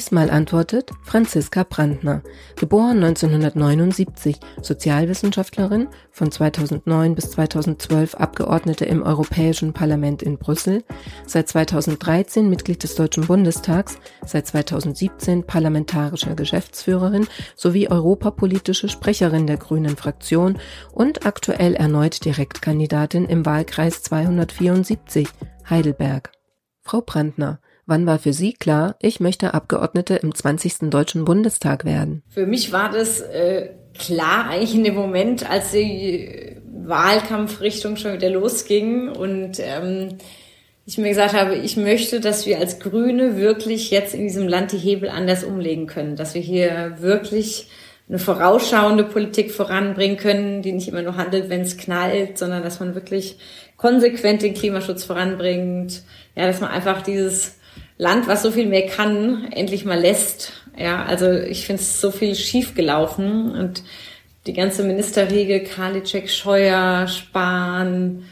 Diesmal antwortet Franziska Brandner, geboren 1979, Sozialwissenschaftlerin, von 2009 bis 2012 Abgeordnete im Europäischen Parlament in Brüssel, seit 2013 Mitglied des Deutschen Bundestags, seit 2017 parlamentarische Geschäftsführerin sowie europapolitische Sprecherin der Grünen Fraktion und aktuell erneut Direktkandidatin im Wahlkreis 274 Heidelberg. Frau Brandner, Wann war für Sie klar, ich möchte Abgeordnete im 20. Deutschen Bundestag werden? Für mich war das äh, klar eigentlich in dem Moment, als die Wahlkampfrichtung schon wieder losging und ähm, ich mir gesagt habe, ich möchte, dass wir als Grüne wirklich jetzt in diesem Land die Hebel anders umlegen können, dass wir hier wirklich eine vorausschauende Politik voranbringen können, die nicht immer nur handelt, wenn es knallt, sondern dass man wirklich konsequent den Klimaschutz voranbringt, ja, dass man einfach dieses Land, was so viel mehr kann, endlich mal lässt. Ja, also ich finde es so viel schief gelaufen und die ganze Ministerriege, Karliczek, Scheuer, Spahn,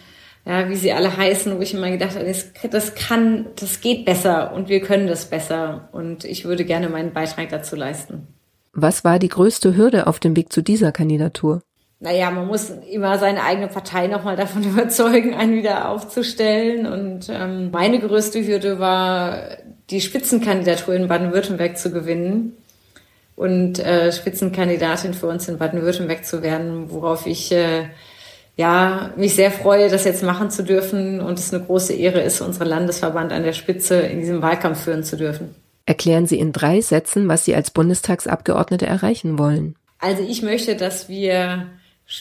ja, wie sie alle heißen, wo ich immer gedacht habe, das, das kann, das geht besser und wir können das besser und ich würde gerne meinen Beitrag dazu leisten. Was war die größte Hürde auf dem Weg zu dieser Kandidatur? Naja, man muss immer seine eigene Partei nochmal davon überzeugen, einen wieder aufzustellen. Und ähm, meine größte Hürde war, die Spitzenkandidatur in Baden-Württemberg zu gewinnen und äh, Spitzenkandidatin für uns in Baden-Württemberg zu werden, worauf ich äh, ja mich sehr freue, das jetzt machen zu dürfen und es eine große Ehre ist, unseren Landesverband an der Spitze in diesem Wahlkampf führen zu dürfen. Erklären Sie in drei Sätzen, was Sie als Bundestagsabgeordnete erreichen wollen. Also ich möchte, dass wir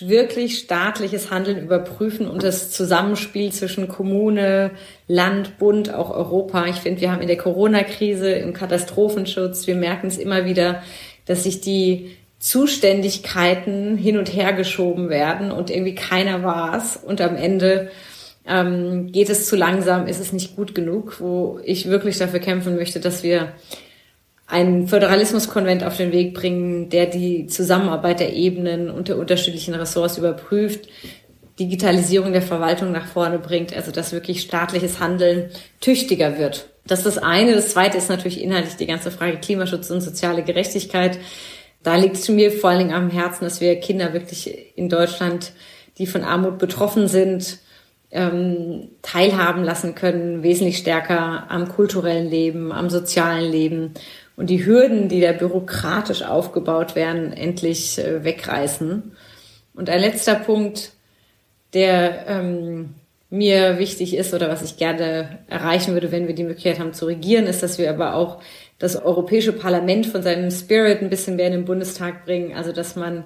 wirklich staatliches Handeln überprüfen und das Zusammenspiel zwischen Kommune, Land, Bund, auch Europa. Ich finde, wir haben in der Corona-Krise, im Katastrophenschutz, wir merken es immer wieder, dass sich die Zuständigkeiten hin und her geschoben werden und irgendwie keiner war es. Und am Ende ähm, geht es zu langsam, ist es nicht gut genug, wo ich wirklich dafür kämpfen möchte, dass wir einen Föderalismuskonvent auf den Weg bringen, der die Zusammenarbeit der Ebenen und der unterschiedlichen Ressorts überprüft, Digitalisierung der Verwaltung nach vorne bringt, also dass wirklich staatliches Handeln tüchtiger wird. Das ist das eine. Das zweite ist natürlich inhaltlich die ganze Frage Klimaschutz und soziale Gerechtigkeit. Da liegt es mir vor allen Dingen am Herzen, dass wir Kinder wirklich in Deutschland, die von Armut betroffen sind, ähm, teilhaben lassen können, wesentlich stärker am kulturellen Leben, am sozialen Leben und die Hürden, die da bürokratisch aufgebaut werden, endlich äh, wegreißen. Und ein letzter Punkt, der ähm, mir wichtig ist oder was ich gerne erreichen würde, wenn wir die Möglichkeit haben zu regieren, ist, dass wir aber auch das Europäische Parlament von seinem Spirit ein bisschen mehr in den Bundestag bringen. Also dass man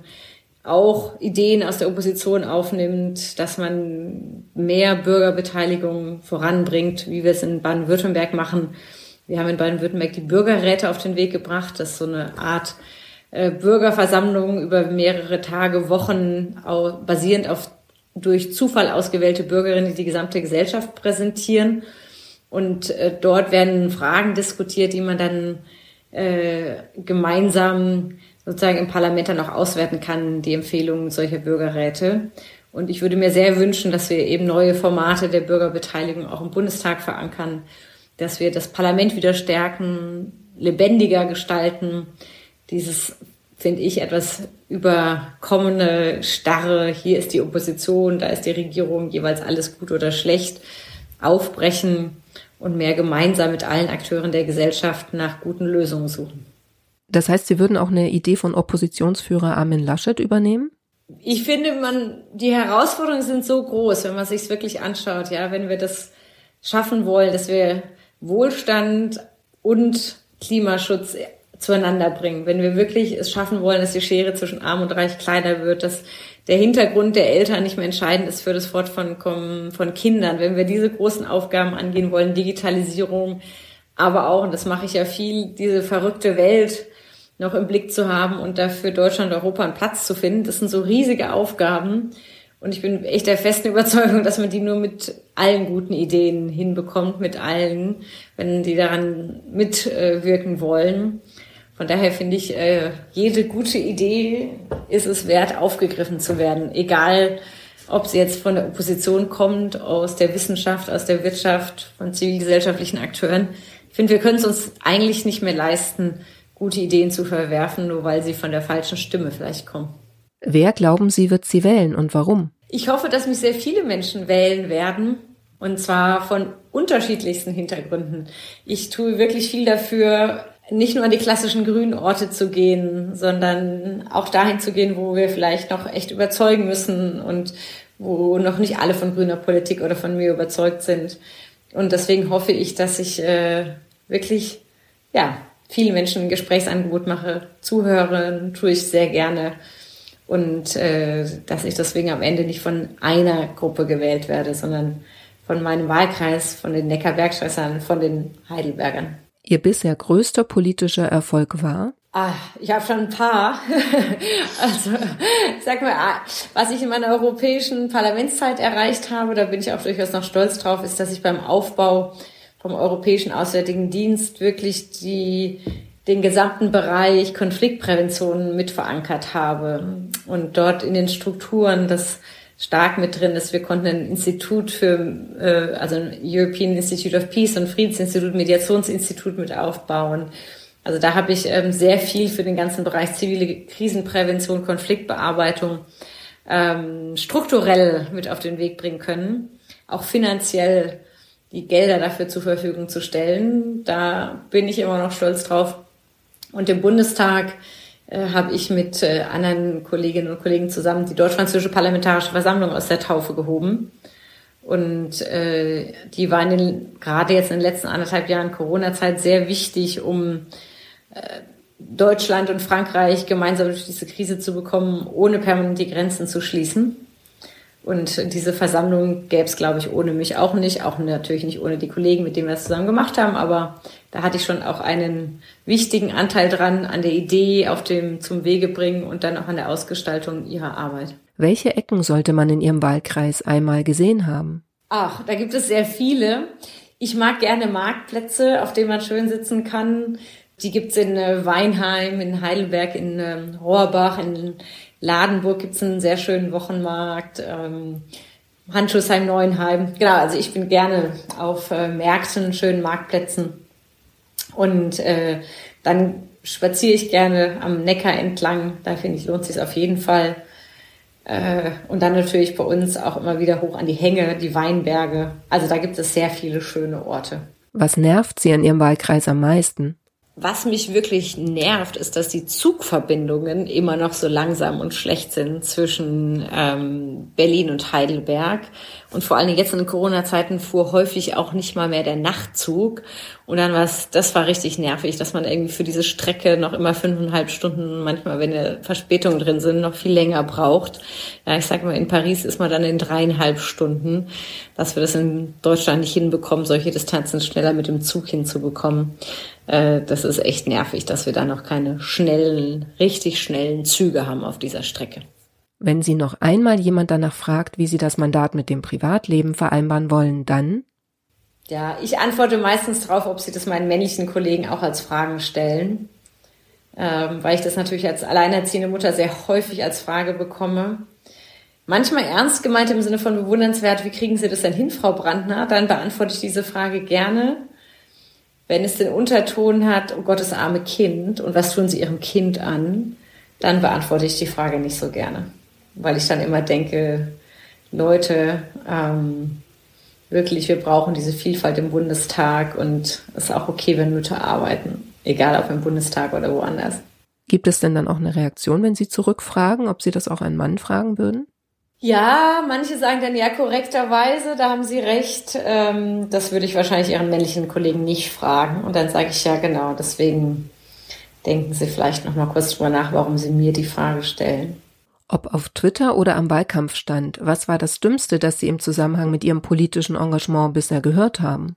auch Ideen aus der Opposition aufnimmt, dass man mehr Bürgerbeteiligung voranbringt, wie wir es in Baden-Württemberg machen wir haben in Baden-Württemberg die Bürgerräte auf den Weg gebracht. Das ist so eine Art äh, Bürgerversammlung über mehrere Tage, Wochen, basierend auf durch Zufall ausgewählte Bürgerinnen, die die gesamte Gesellschaft präsentieren. Und äh, dort werden Fragen diskutiert, die man dann äh, gemeinsam sozusagen im Parlament dann auch auswerten kann, die Empfehlungen solcher Bürgerräte. Und ich würde mir sehr wünschen, dass wir eben neue Formate der Bürgerbeteiligung auch im Bundestag verankern dass wir das Parlament wieder stärken, lebendiger gestalten. Dieses, finde ich, etwas überkommene, starre, hier ist die Opposition, da ist die Regierung, jeweils alles gut oder schlecht, aufbrechen und mehr gemeinsam mit allen Akteuren der Gesellschaft nach guten Lösungen suchen. Das heißt, Sie würden auch eine Idee von Oppositionsführer Armin Laschet übernehmen? Ich finde, man, die Herausforderungen sind so groß, wenn man sich wirklich anschaut, ja, wenn wir das schaffen wollen, dass wir Wohlstand und Klimaschutz zueinander bringen. Wenn wir wirklich es schaffen wollen, dass die Schere zwischen Arm und Reich kleiner wird, dass der Hintergrund der Eltern nicht mehr entscheidend ist für das Fortkommen von Kindern. Wenn wir diese großen Aufgaben angehen wollen, Digitalisierung, aber auch, und das mache ich ja viel, diese verrückte Welt noch im Blick zu haben und dafür Deutschland, Europa einen Platz zu finden, das sind so riesige Aufgaben. Und ich bin echt der festen Überzeugung, dass man die nur mit allen guten Ideen hinbekommt, mit allen, wenn die daran mitwirken wollen. Von daher finde ich, äh, jede gute Idee ist es wert, aufgegriffen zu werden. Egal, ob sie jetzt von der Opposition kommt, aus der Wissenschaft, aus der Wirtschaft, von zivilgesellschaftlichen Akteuren. Ich finde, wir können es uns eigentlich nicht mehr leisten, gute Ideen zu verwerfen, nur weil sie von der falschen Stimme vielleicht kommen. Wer glauben Sie, wird sie wählen und warum? Ich hoffe, dass mich sehr viele Menschen wählen werden. Und zwar von unterschiedlichsten Hintergründen. Ich tue wirklich viel dafür, nicht nur an die klassischen grünen Orte zu gehen, sondern auch dahin zu gehen, wo wir vielleicht noch echt überzeugen müssen und wo noch nicht alle von grüner Politik oder von mir überzeugt sind. Und deswegen hoffe ich, dass ich äh, wirklich ja vielen Menschen ein Gesprächsangebot mache, zuhören, tue ich sehr gerne und äh, dass ich deswegen am Ende nicht von einer Gruppe gewählt werde, sondern von meinem Wahlkreis, von den Neckarbergschwestern, von den Heidelbergern. Ihr bisher größter politischer Erfolg war? Ah, ich habe schon ein paar. also, sag mal, ah, was ich in meiner europäischen Parlamentszeit erreicht habe, da bin ich auch durchaus noch stolz drauf, ist, dass ich beim Aufbau vom Europäischen Auswärtigen Dienst wirklich die den gesamten Bereich Konfliktprävention mit verankert habe und dort in den Strukturen das stark mit drin ist. Wir konnten ein Institut für, äh, also ein European Institute of Peace und Friedensinstitut, Mediationsinstitut mit aufbauen. Also da habe ich ähm, sehr viel für den ganzen Bereich zivile Krisenprävention, Konfliktbearbeitung ähm, strukturell mit auf den Weg bringen können, auch finanziell die Gelder dafür zur Verfügung zu stellen. Da bin ich immer noch stolz drauf. Und im Bundestag äh, habe ich mit äh, anderen Kolleginnen und Kollegen zusammen die Deutsch-Französische Parlamentarische Versammlung aus der Taufe gehoben. Und äh, die war in den, gerade jetzt in den letzten anderthalb Jahren Corona-Zeit sehr wichtig, um äh, Deutschland und Frankreich gemeinsam durch diese Krise zu bekommen, ohne permanent die Grenzen zu schließen. Und diese Versammlung gäbe es, glaube ich, ohne mich auch nicht, auch natürlich nicht ohne die Kollegen, mit denen wir es zusammen gemacht haben, aber da hatte ich schon auch einen wichtigen Anteil dran an der Idee, auf dem zum Wege bringen und dann auch an der Ausgestaltung ihrer Arbeit. Welche Ecken sollte man in Ihrem Wahlkreis einmal gesehen haben? Ach, da gibt es sehr viele. Ich mag gerne Marktplätze, auf denen man schön sitzen kann. Die gibt's in äh, Weinheim, in Heidelberg, in ähm, Rohrbach, in Ladenburg gibt's einen sehr schönen Wochenmarkt. Ähm, Handschuhsheim, Neuenheim. Genau, also ich bin gerne auf äh, Märkten, schönen Marktplätzen. Und äh, dann spaziere ich gerne am Neckar entlang. Da finde ich, lohnt sich auf jeden Fall. Äh, und dann natürlich bei uns auch immer wieder hoch an die Hänge, die Weinberge. Also da gibt es sehr viele schöne Orte. Was nervt Sie an Ihrem Wahlkreis am meisten? Was mich wirklich nervt, ist, dass die Zugverbindungen immer noch so langsam und schlecht sind zwischen ähm, Berlin und Heidelberg. Und vor allem jetzt in Corona-Zeiten fuhr häufig auch nicht mal mehr der Nachtzug. Und dann war das war richtig nervig, dass man irgendwie für diese Strecke noch immer fünfeinhalb Stunden, manchmal, wenn Verspätungen drin sind, noch viel länger braucht. Ja, ich sag mal, in Paris ist man dann in dreieinhalb Stunden, dass wir das in Deutschland nicht hinbekommen, solche Distanzen schneller mit dem Zug hinzubekommen. Äh, das ist echt nervig, dass wir da noch keine schnellen, richtig schnellen Züge haben auf dieser Strecke. Wenn Sie noch einmal jemand danach fragt, wie Sie das Mandat mit dem Privatleben vereinbaren wollen, dann? Ja, ich antworte meistens darauf, ob Sie das meinen männlichen Kollegen auch als Fragen stellen, ähm, weil ich das natürlich als alleinerziehende Mutter sehr häufig als Frage bekomme. Manchmal ernst gemeint im Sinne von bewundernswert, wie kriegen Sie das denn hin, Frau Brandner? Dann beantworte ich diese Frage gerne. Wenn es den Unterton hat, oh Gottes arme Kind und was tun Sie Ihrem Kind an, dann beantworte ich die Frage nicht so gerne weil ich dann immer denke, Leute, ähm, wirklich, wir brauchen diese Vielfalt im Bundestag und es ist auch okay, wenn Mütter arbeiten, egal ob im Bundestag oder woanders. Gibt es denn dann auch eine Reaktion, wenn Sie zurückfragen, ob Sie das auch einen Mann fragen würden? Ja, manche sagen dann ja korrekterweise, da haben Sie recht. Ähm, das würde ich wahrscheinlich Ihren männlichen Kollegen nicht fragen. Und dann sage ich ja genau, deswegen denken Sie vielleicht noch mal kurz drüber nach, warum Sie mir die Frage stellen. Ob auf Twitter oder am Wahlkampfstand, was war das Dümmste, das Sie im Zusammenhang mit Ihrem politischen Engagement bisher gehört haben?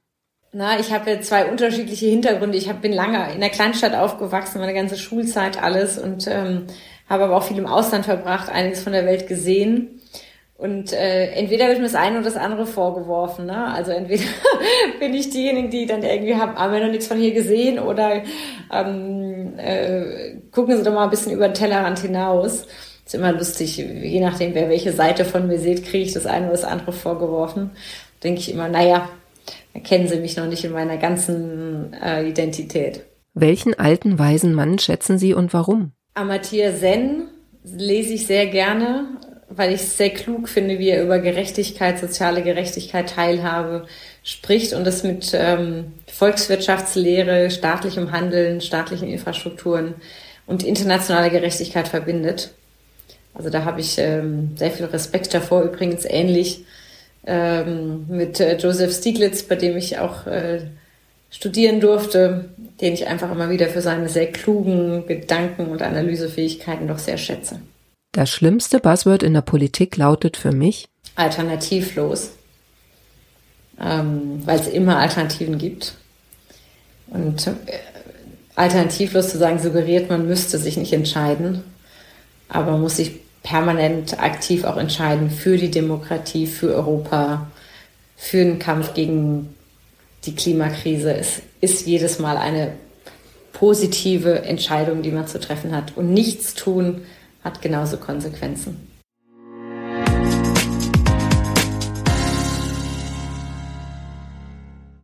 Na, ich habe zwei unterschiedliche Hintergründe. Ich hab, bin lange in der Kleinstadt aufgewachsen, meine ganze Schulzeit alles und ähm, habe aber auch viel im Ausland verbracht, einiges von der Welt gesehen. Und äh, entweder wird mir das eine oder das andere vorgeworfen. Ne? Also entweder bin ich diejenige, die dann irgendwie haben, haben wir noch nichts von hier gesehen oder ähm, äh, gucken Sie doch mal ein bisschen über den Tellerrand hinaus. Ist immer lustig, je nachdem, wer welche Seite von mir sieht, kriege ich das eine oder das andere vorgeworfen. Denke ich immer, naja, erkennen Sie mich noch nicht in meiner ganzen äh, Identität. Welchen alten, weisen Mann schätzen Sie und warum? Amartya Sen lese ich sehr gerne weil ich es sehr klug finde, wie er über Gerechtigkeit, soziale Gerechtigkeit, Teilhabe spricht und das mit ähm, Volkswirtschaftslehre, staatlichem Handeln, staatlichen Infrastrukturen und internationaler Gerechtigkeit verbindet. Also da habe ich ähm, sehr viel Respekt davor. Übrigens ähnlich ähm, mit äh, Joseph Stieglitz, bei dem ich auch äh, studieren durfte, den ich einfach immer wieder für seine sehr klugen Gedanken und Analysefähigkeiten doch sehr schätze. Das schlimmste Buzzword in der Politik lautet für mich alternativlos, ähm, weil es immer Alternativen gibt. Und äh, alternativlos zu sagen, suggeriert, man müsste sich nicht entscheiden, aber man muss sich permanent aktiv auch entscheiden für die Demokratie, für Europa, für den Kampf gegen die Klimakrise. Es ist jedes Mal eine positive Entscheidung, die man zu treffen hat. Und nichts tun hat genauso Konsequenzen.